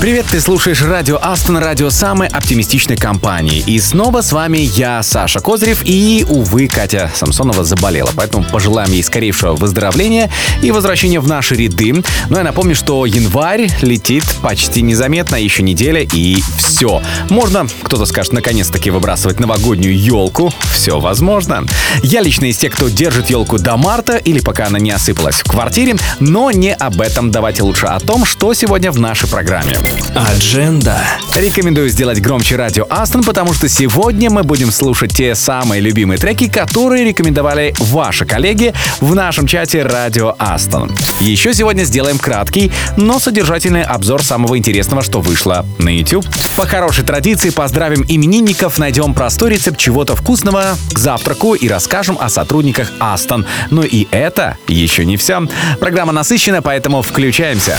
Привет, ты слушаешь радио Астон, радио самой оптимистичной компании. И снова с вами я, Саша Козырев, и, увы, Катя Самсонова заболела. Поэтому пожелаем ей скорейшего выздоровления и возвращения в наши ряды. Но я напомню, что январь летит почти незаметно, еще неделя, и все. Можно, кто-то скажет, наконец-таки выбрасывать новогоднюю елку. Все возможно. Я лично из тех, кто держит елку до марта или пока она не осыпалась в квартире, но не об этом. Давайте лучше о том, что сегодня в нашей программе. Адженда. Рекомендую сделать громче радио Астон, потому что сегодня мы будем слушать те самые любимые треки, которые рекомендовали ваши коллеги в нашем чате Радио Астон. Еще сегодня сделаем краткий, но содержательный обзор самого интересного, что вышло на YouTube. По хорошей традиции поздравим именинников, найдем простой рецепт чего-то вкусного к завтраку и расскажем о сотрудниках Астон. Но и это еще не все. Программа насыщена, поэтому включаемся.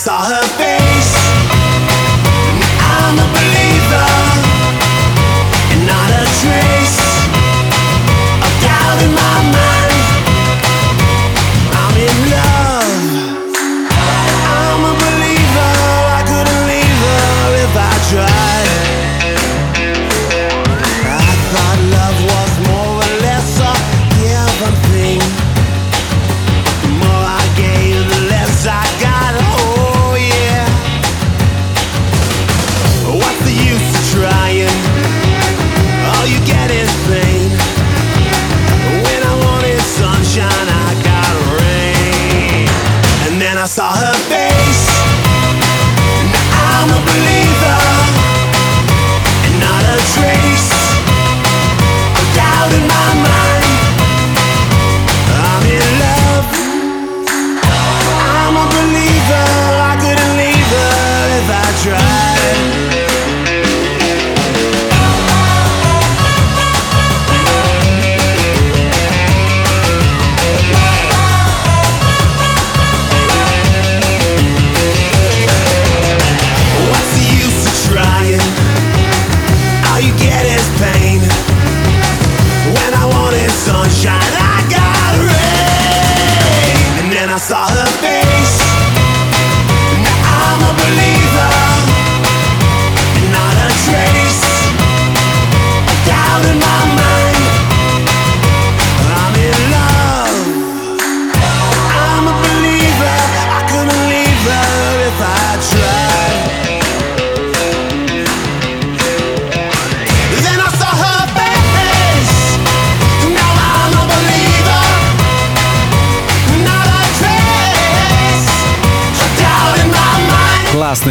Saw her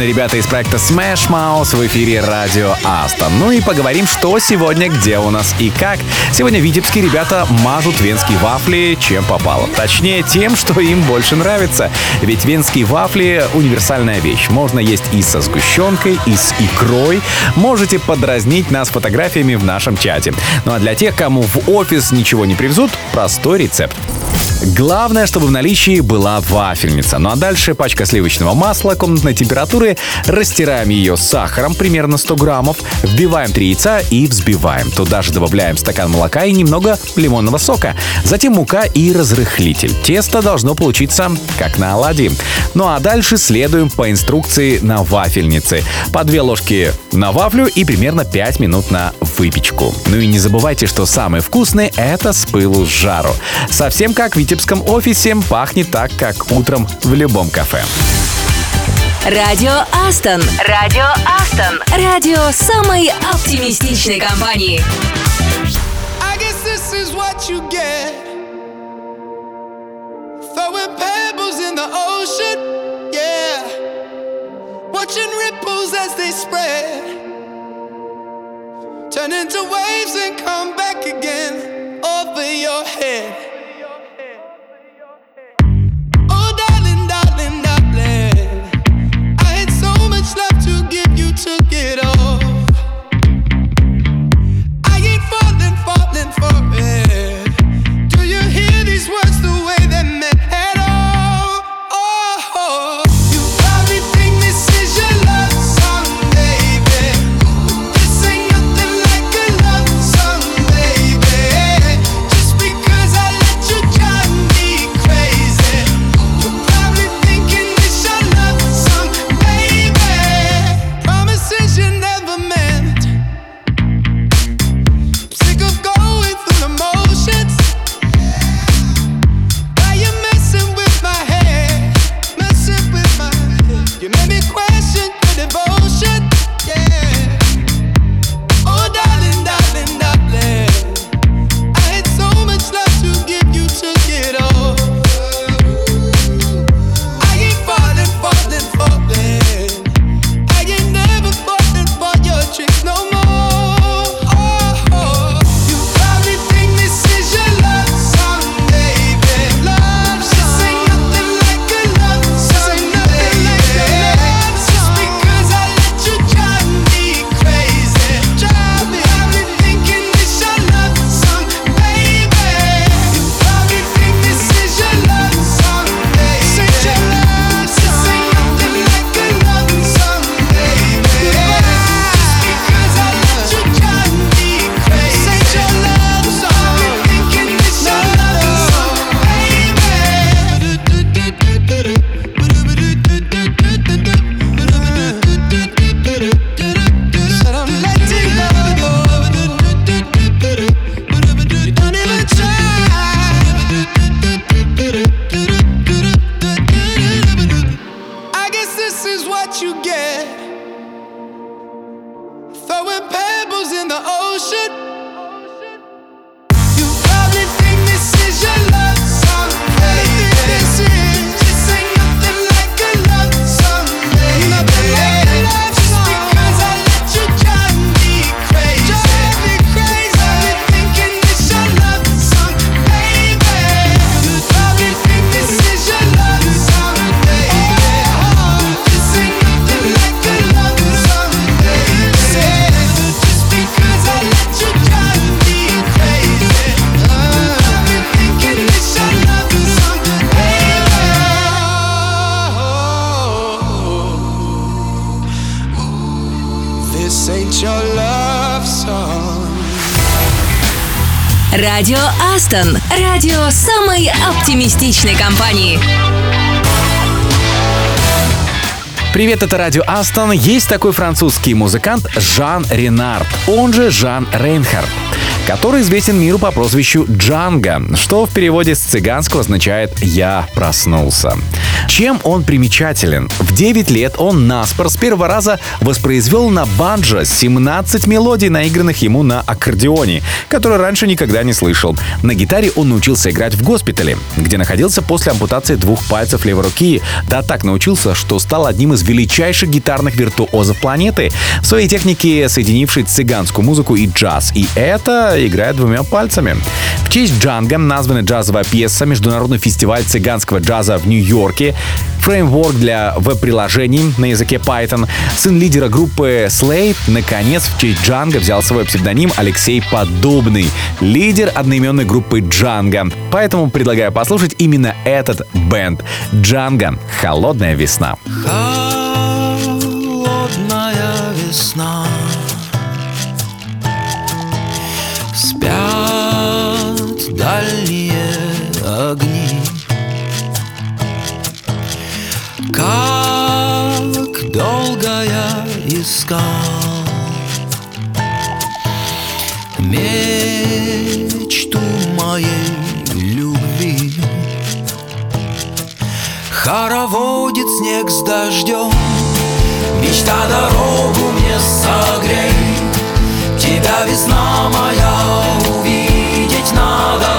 mind. Классные ребята из проекта Smash Mouth в эфире радио Астон. Ну и поговорим, что сегодня, где у нас и как. Сегодня витебские ребята мажут венские вафли чем попало. Точнее, тем, что им больше нравится. Ведь венские вафли — универсальная вещь. Можно есть и со сгущенкой, и с икрой. Можете подразнить нас фотографиями в нашем чате. Ну а для тех, кому в офис ничего не привезут, простой рецепт. Главное, чтобы в наличии была вафельница. Ну а дальше пачка сливочного масла комнатной температуры. Растираем ее с сахаром, примерно 100 граммов. Вбиваем 3 яйца и взбиваем. Туда же добавляем стакан молока и немного лимонного сока. Затем мука и разрыхлитель. Тесто должно получиться как на оладьи. Ну а дальше следуем по инструкции на вафельнице. По две ложки на вафлю и примерно 5 минут на выпечку. Ну и не забывайте, что самое вкусное — это с пылу с жару. Совсем как в витебском офисе пахнет так, как утром в любом кафе. Радио Астон. Радио Астон. Радио самой оптимистичной компании. I guess this is what you get. Throwing pebbles in the ocean, yeah. Watching ripples as they spread. turn into waves and come back again over your head. Оптимистичной компании. Привет, это радио Астон. Есть такой французский музыкант Жан Ренард, он же Жан Рейнхард который известен миру по прозвищу Джанго, что в переводе с цыганского означает «я проснулся». Чем он примечателен? В 9 лет он наспор с первого раза воспроизвел на банджо 17 мелодий, наигранных ему на аккордеоне, которые раньше никогда не слышал. На гитаре он научился играть в госпитале, где находился после ампутации двух пальцев левой руки. Да так научился, что стал одним из величайших гитарных виртуозов планеты, в своей технике соединивший цыганскую музыку и джаз. И это играет двумя пальцами. В честь Джанга названа джазовая пьеса «Международный фестиваль цыганского джаза в Нью-Йорке», фреймворк для веб-приложений на языке Python. Сын лидера группы Slate, наконец, в честь Джанга взял свой псевдоним Алексей Подобный, лидер одноименной группы Джанга. Поэтому предлагаю послушать именно этот бенд. Джанга «Холодная весна». Холодная весна дальние огни. Как долго я искал Мечту моей любви. Хороводит снег с дождем Мечта дорогу мне согрей. Тебя весна моя увидеть надо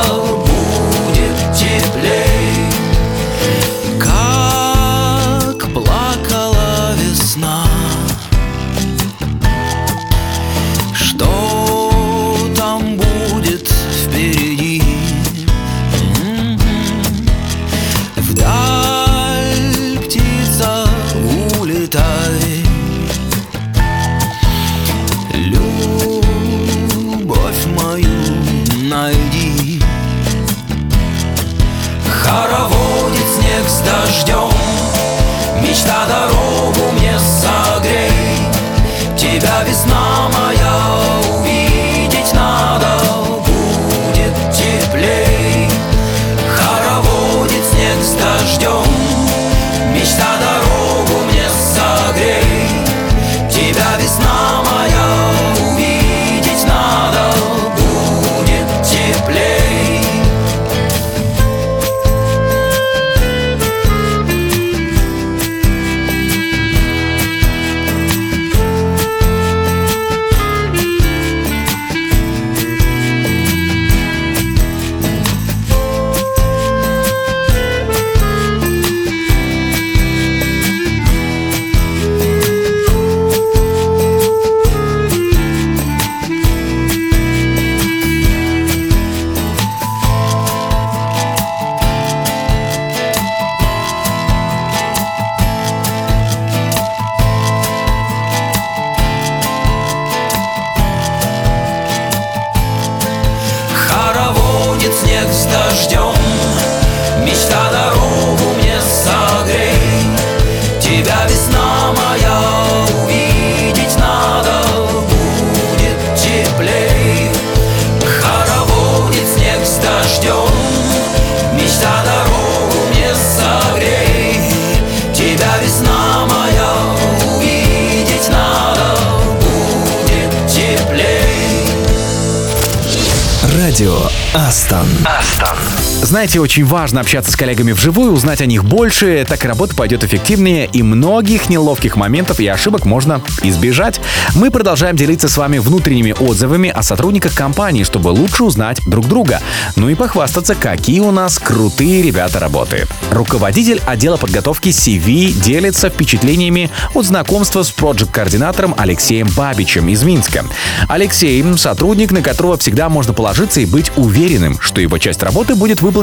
Радио Астон. Знаете, очень важно общаться с коллегами вживую, узнать о них больше, так работа пойдет эффективнее, и многих неловких моментов и ошибок можно избежать. Мы продолжаем делиться с вами внутренними отзывами о сотрудниках компании, чтобы лучше узнать друг друга. Ну и похвастаться, какие у нас крутые ребята работают. Руководитель отдела подготовки CV делится впечатлениями от знакомства с проект-координатором Алексеем Бабичем из Минска. Алексей – сотрудник, на которого всегда можно положиться и быть уверенным, что его часть работы будет выполнена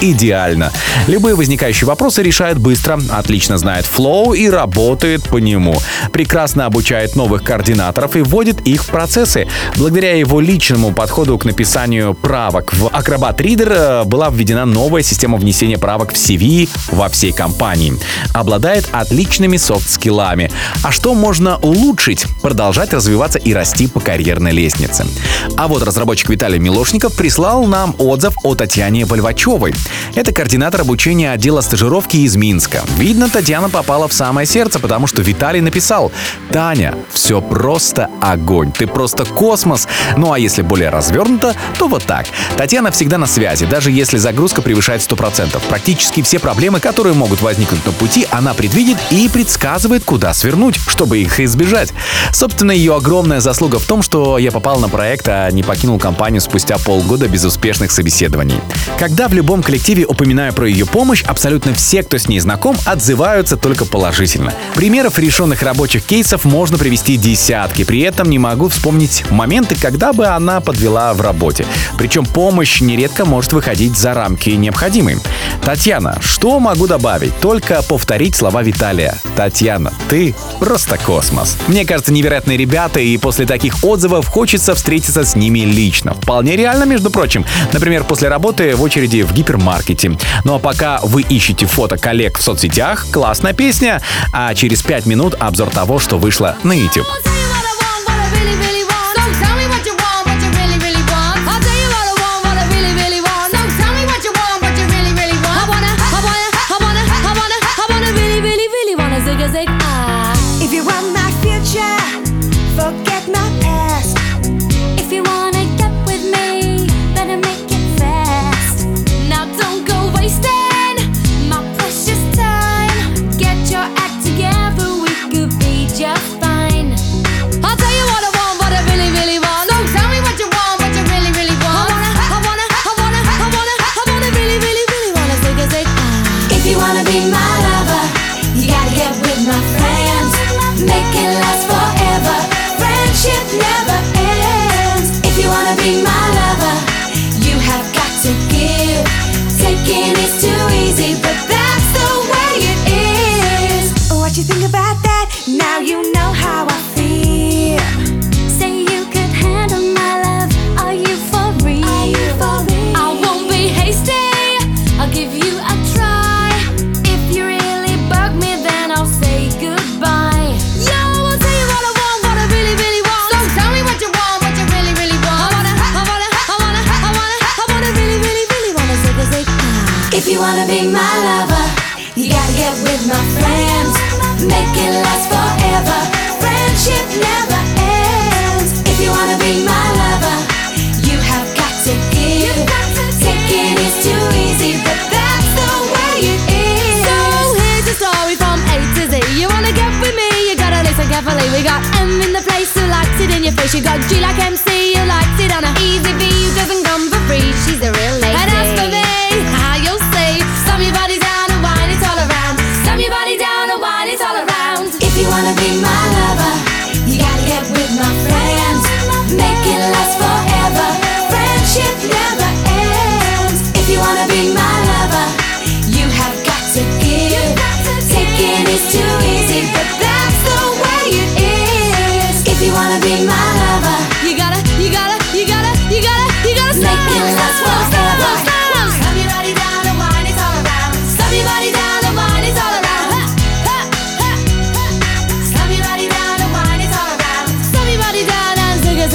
идеально. Любые возникающие вопросы решает быстро, отлично знает flow и работает по нему. Прекрасно обучает новых координаторов и вводит их в процессы. Благодаря его личному подходу к написанию правок в Acrobat Reader э, была введена новая система внесения правок в CV во всей компании. Обладает отличными soft skill ами. А что можно улучшить? Продолжать развиваться и расти по карьерной лестнице. А вот разработчик Виталий Милошников прислал нам отзыв о Татьяне Вольвачевой. Это координатор обучения отдела стажировки из Минска. Видно, Татьяна попала в самое сердце, потому что Виталий написал «Таня, все просто огонь, ты просто космос». Ну а если более развернуто, то вот так. Татьяна всегда на связи, даже если загрузка превышает 100%. Практически все проблемы, которые могут возникнуть на пути, она предвидит и предсказывает, куда свернуть, чтобы их избежать. Собственно, ее огромная заслуга в том, что я попал на проект, а не покинул компанию спустя полгода без успешных собеседований. Когда в любом коллективе упоминаю про ее помощь, абсолютно все, кто с ней знаком, отзываются только положительно. Примеров решенных рабочих кейсов можно привести десятки, при этом не могу вспомнить моменты, когда бы она подвела в работе. Причем помощь нередко может выходить за рамки необходимой. Татьяна, что могу добавить? Только повторить слова Виталия. Татьяна, ты просто космос. Мне кажется, невероятные ребята, и после таких отзывов хочется встретиться с ними лично. Вполне реально, между прочим. Например, после работы в очереди в гипермаркете. Ну а пока вы ищете фото коллег в соцсетях, классная песня, а через 5 минут обзор того, что вышло на YouTube.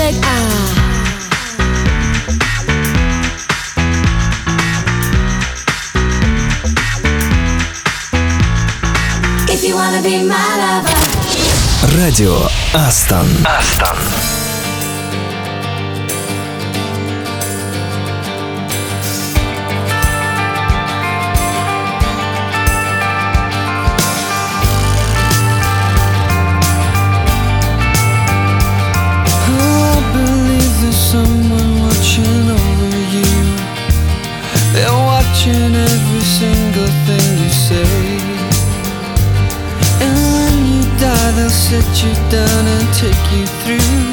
music. Ah. If you wanna be my lover. Радио Астон. Астон. you down and take you through.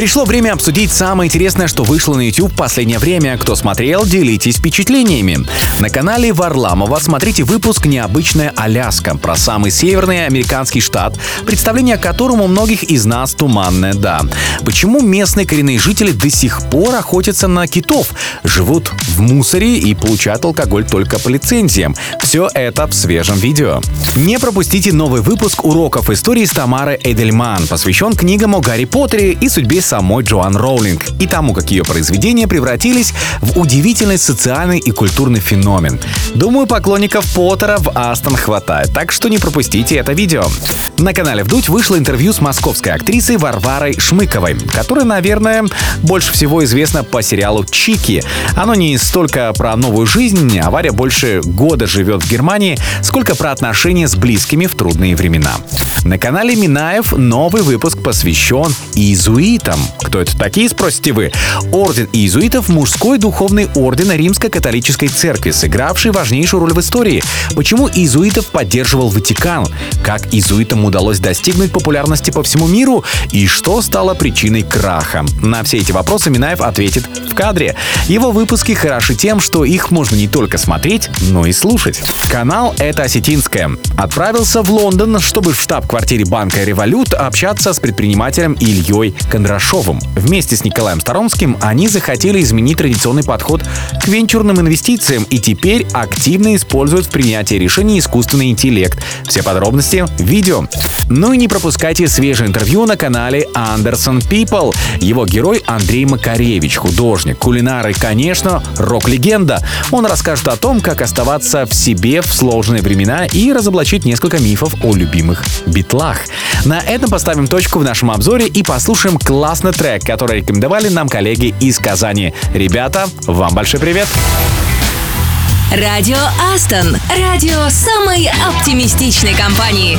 Пришло время обсудить самое интересное, что вышло на YouTube в последнее время. Кто смотрел, делитесь впечатлениями. На канале Варламова смотрите выпуск «Необычная Аляска» про самый северный американский штат, представление о котором у многих из нас туманное «да». Почему местные коренные жители до сих пор охотятся на китов, живут в мусоре и получают алкоголь только по лицензиям? Все это в свежем видео. Не пропустите новый выпуск уроков истории с Тамарой Эдельман, посвящен книгам о Гарри Поттере и судьбе самой Джоан Роулинг и тому, как ее произведения превратились в удивительный социальный и культурный феномен. Думаю, поклонников Поттера в Астон хватает, так что не пропустите это видео. На канале «Вдуть» вышло интервью с московской актрисой Варварой Шмыковой, которая, наверное, больше всего известна по сериалу «Чики». Оно не столько про новую жизнь, а Варя больше года живет в Германии, сколько про отношения с близкими в трудные времена. На канале Минаев новый выпуск посвящен иезуитам. Кто это такие, спросите вы? Орден иезуитов – мужской духовный орден Римско-католической церкви, сыгравший важнейшую роль в истории. Почему иезуитов поддерживал Ватикан? Как иезуитам удалось достигнуть популярности по всему миру? И что стало причиной краха? На все эти вопросы Минаев ответит в кадре. Его выпуски хороши тем, что их можно не только смотреть, но и слушать. Канал «Это осетинское» отправился в Лондон, чтобы в штаб-квартире банка «Револют» общаться с предпринимателем Ильей Кондрашовым. Вместе с Николаем Сторонским они захотели изменить традиционный подход к венчурным инвестициям и теперь активно используют в принятии решений искусственный интеллект. Все подробности в видео. Ну и не пропускайте свежее интервью на канале Anderson People. Его герой Андрей Макаревич, художник, кулинар и, конечно, рок-легенда. Он расскажет о том, как оставаться в себе в сложные времена и разоблачить несколько мифов о любимых битлах. На этом поставим точку в нашем обзоре и послушаем классный трек, который рекомендовали нам коллеги из Казани. Ребята, вам большой привет! Радио Астон. Радио самой оптимистичной компании.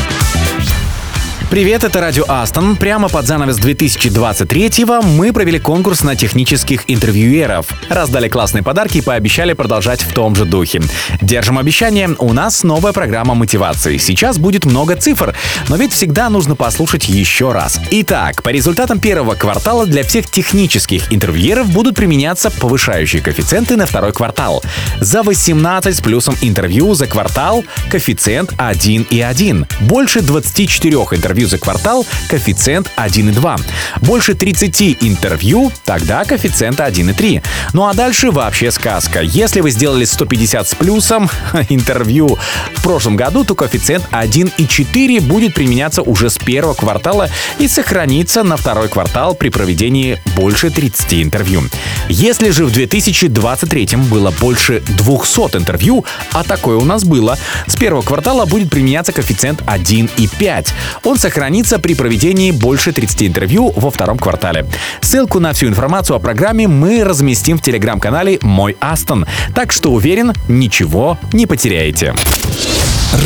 Привет, это Радио Астон. Прямо под занавес 2023-го мы провели конкурс на технических интервьюеров. Раздали классные подарки и пообещали продолжать в том же духе. Держим обещание, у нас новая программа мотивации. Сейчас будет много цифр, но ведь всегда нужно послушать еще раз. Итак, по результатам первого квартала для всех технических интервьюеров будут применяться повышающие коэффициенты на второй квартал. За 18 с плюсом интервью за квартал коэффициент 1,1. Больше 24 интервью за квартал коэффициент 1,2. Больше 30 интервью, тогда коэффициент 1,3. Ну а дальше вообще сказка. Если вы сделали 150 с плюсом интервью в прошлом году, то коэффициент 1,4 будет применяться уже с первого квартала и сохранится на второй квартал при проведении больше 30 интервью. Если же в 2023 было больше 200 интервью, а такое у нас было, с первого квартала будет применяться коэффициент 1,5. Он сохранится при проведении больше 30 интервью во втором квартале. Ссылку на всю информацию о программе мы разместим в телеграм-канале «Мой Астон», так что уверен, ничего не потеряете.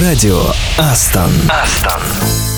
Радио Астон. Астон.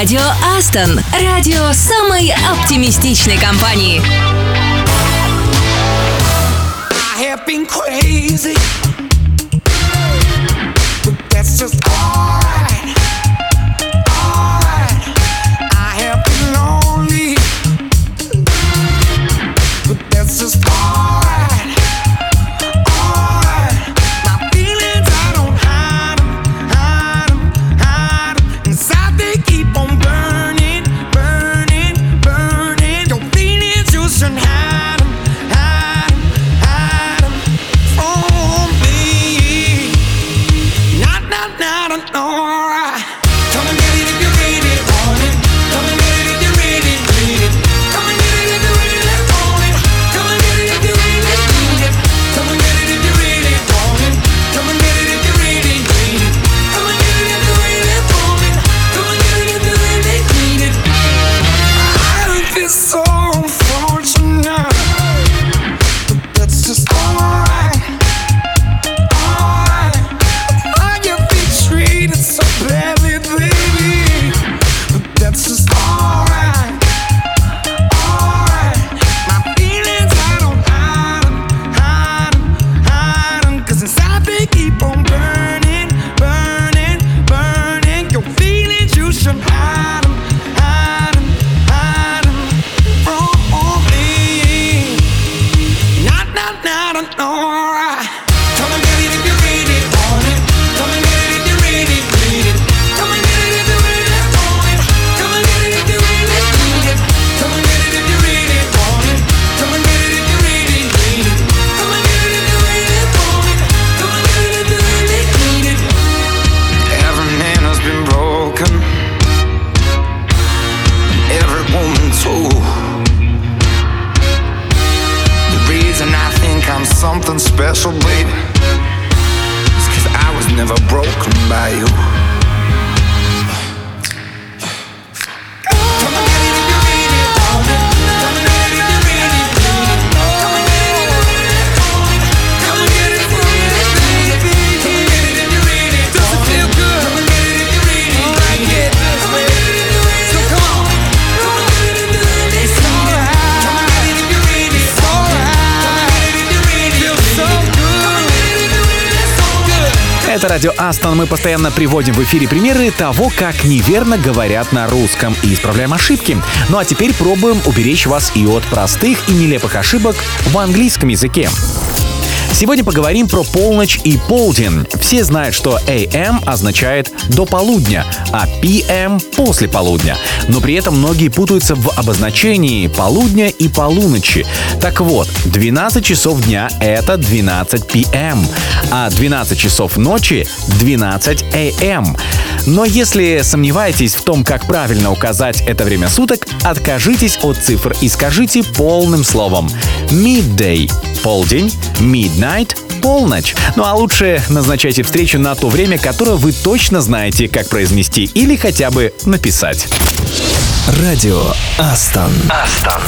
Радио Астон. Радио самой оптимистичной компании. I have been crazy, Конечно, мы постоянно приводим в эфире примеры того, как неверно говорят на русском и исправляем ошибки. Ну а теперь пробуем уберечь вас и от простых и нелепых ошибок в английском языке. Сегодня поговорим про полночь и полдень. Все знают, что AM означает «до полудня», а PM — «после полудня». Но при этом многие путаются в обозначении полудня и полуночи. Так вот, 12 часов дня — это 12 PM, а 12 часов ночи — 12 AM. Но если сомневаетесь в том, как правильно указать это время суток, откажитесь от цифр и скажите полным словом. Midday — полдень, midnight Midnight — полночь. Ну а лучше назначайте встречу на то время, которое вы точно знаете, как произнести или хотя бы написать. Радио Астон. Астон.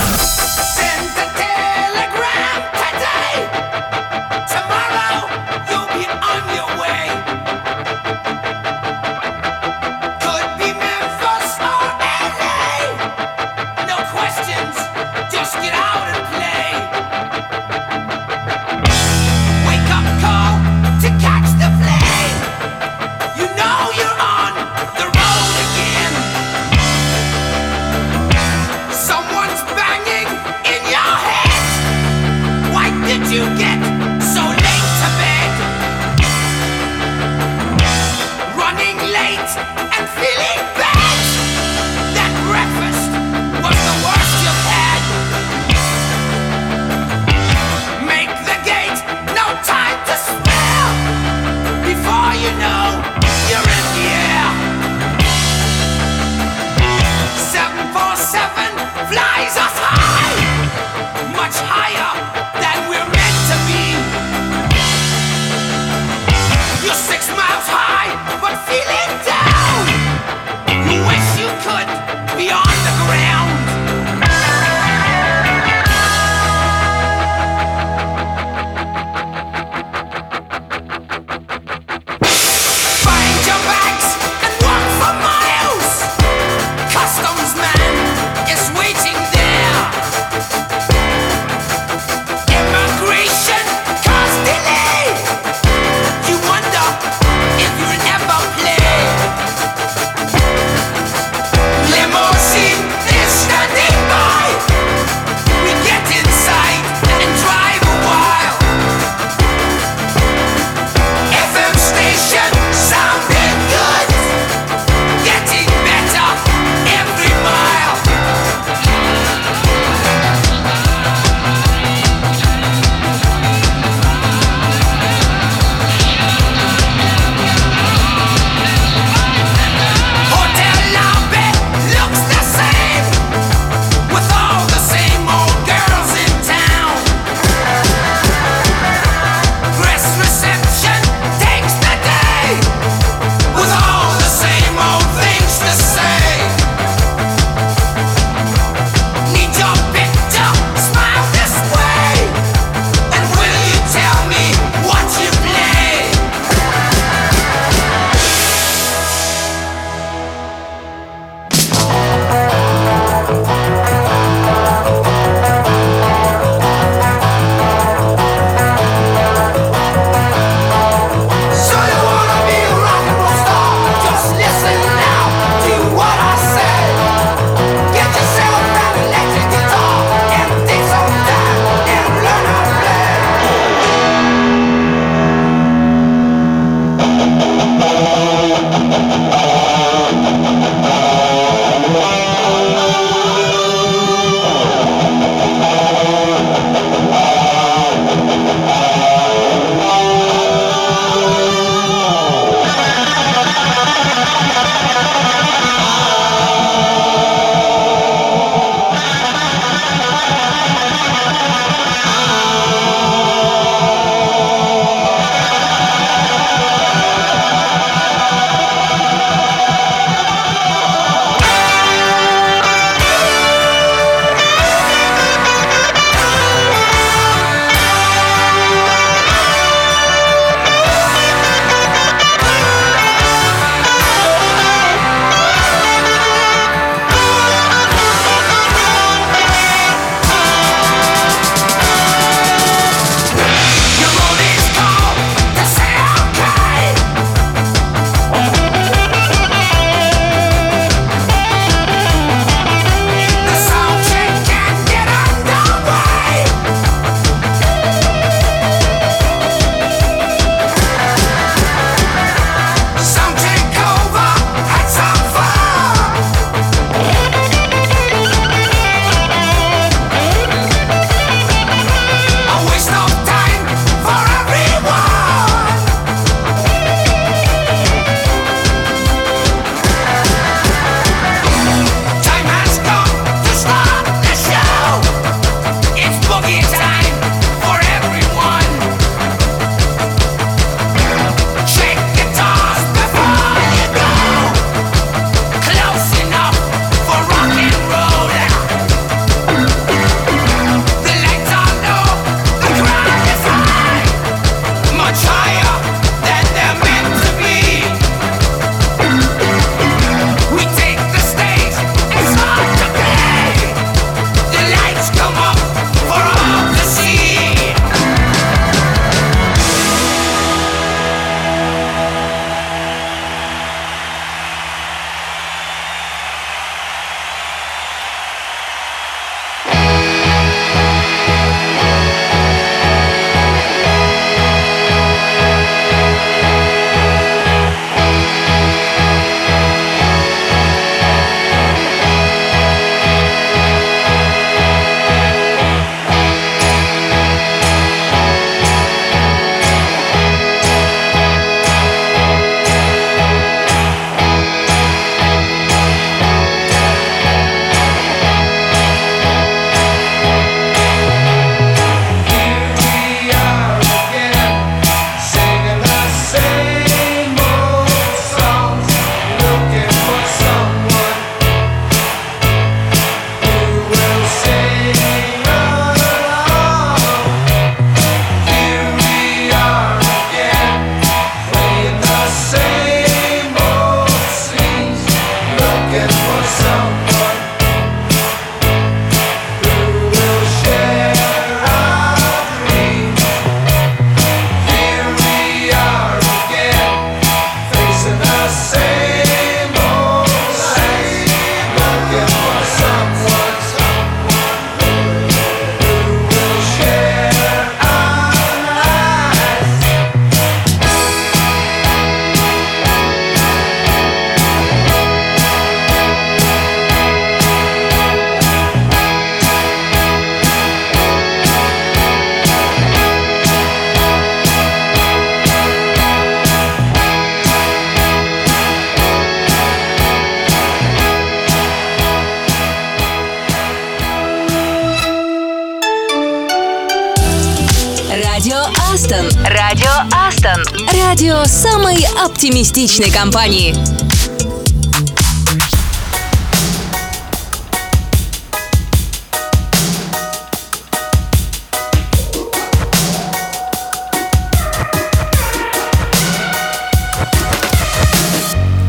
оптимистичной компании.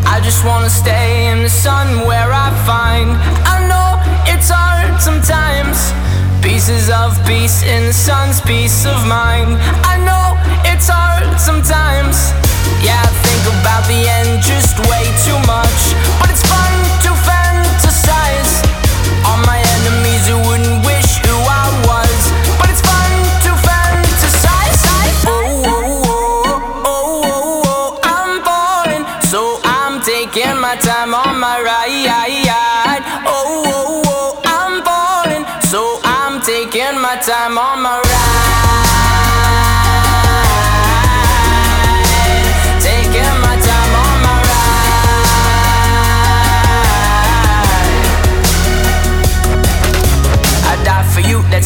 I just wanna stay in the sun where I find I know it's hard sometimes Pieces of peace in the sun's peace of mind I know it's hard sometimes Yeah, I think about the end just way too much. But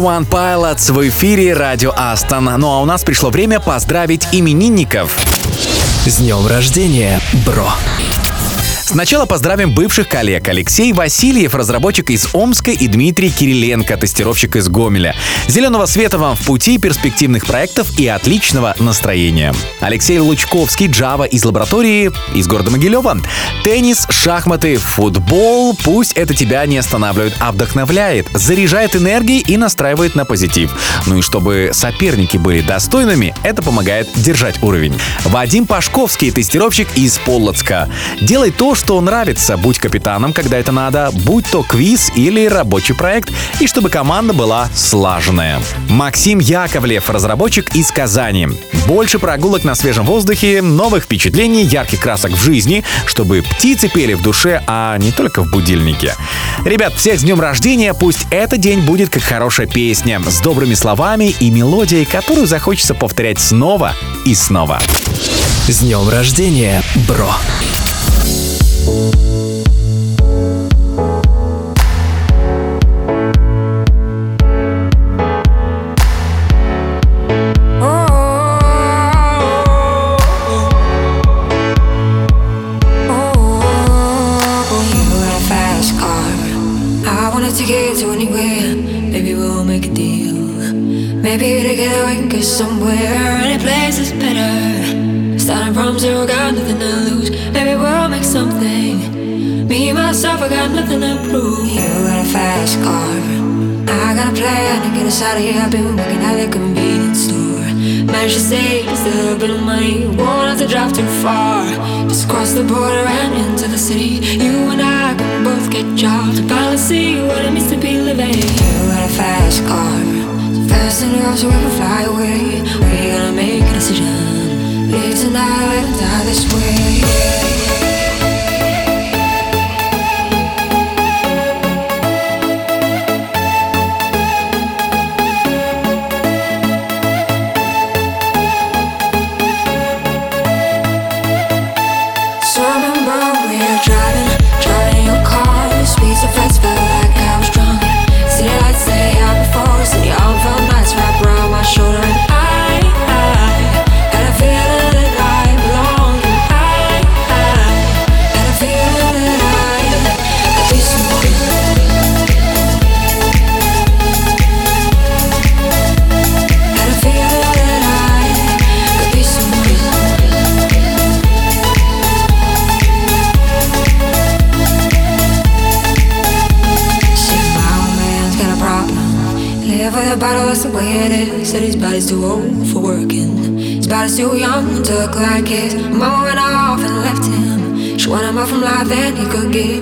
21 Pilots в эфире радио Астон. Ну а у нас пришло время поздравить именинников. С днем рождения, бро! Сначала поздравим бывших коллег. Алексей Васильев, разработчик из Омска, и Дмитрий Кириленко, тестировщик из Гомеля. Зеленого света вам в пути, перспективных проектов и отличного настроения. Алексей Лучковский, Java из лаборатории из города Могилева. Теннис, шахматы, футбол. Пусть это тебя не останавливает, а вдохновляет, заряжает энергией и настраивает на позитив. Ну и чтобы соперники были достойными, это помогает держать уровень. Вадим Пашковский, тестировщик из Полоцка. Делай то, что нравится. Будь капитаном, когда это надо, будь то квиз или рабочий проект, и чтобы команда была слаженная. Максим Яковлев, разработчик из Казани. Больше прогулок на свежем воздухе, новых впечатлений, ярких красок в жизни, чтобы птицы пели в душе, а не только в будильнике. Ребят, всех с днем рождения, пусть этот день будет как хорошая песня, с добрыми словами и мелодией, которую захочется повторять снова и снова. С днем рождения, бро! Maybe we'll make a deal. Maybe together we can get somewhere. Any place is better. Starting from zero, got nothing I got nothing to prove. You got a fast car. I got a plan to get us out of here. I've been working at the convenience store. Managed to save a little bit of money. Won't have to drive too far. Just cross the border and into the city. You and I can both get jobs finally see what it means to be living. You got a fast car. So fast enough so we can fly away. We're gonna make a decision. Live tonight and die this way.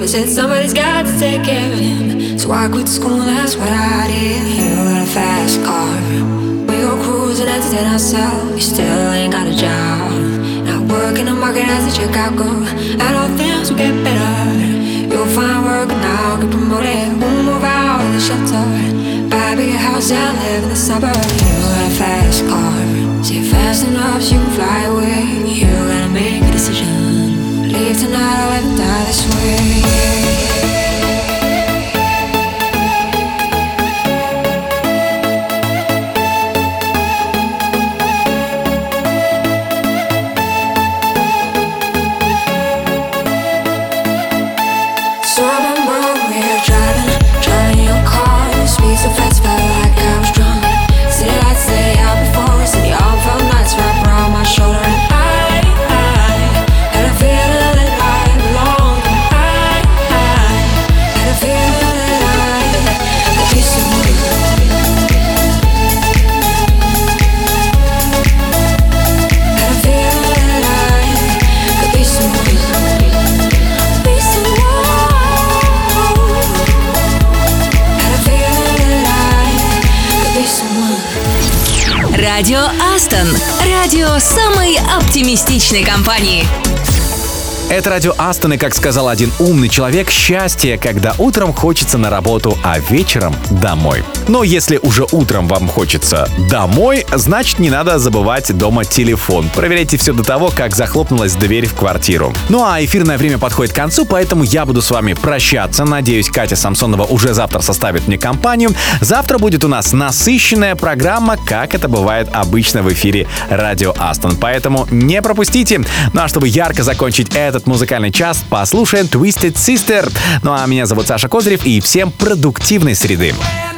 attention. Summer оптимистичной компании. Это радио Астон, и, как сказал один умный человек, счастье, когда утром хочется на работу, а вечером домой. Но если уже утром вам хочется домой, значит не надо забывать дома телефон. Проверяйте все до того, как захлопнулась дверь в квартиру. Ну а эфирное время подходит к концу, поэтому я буду с вами прощаться. Надеюсь, Катя Самсонова уже завтра составит мне компанию. Завтра будет у нас насыщенная программа, как это бывает обычно в эфире радио Астон. Поэтому не пропустите. Ну а чтобы ярко закончить этот музыкальный час, послушаем Twisted Sister. Ну а меня зовут Саша Козырев и всем продуктивной среды. We'll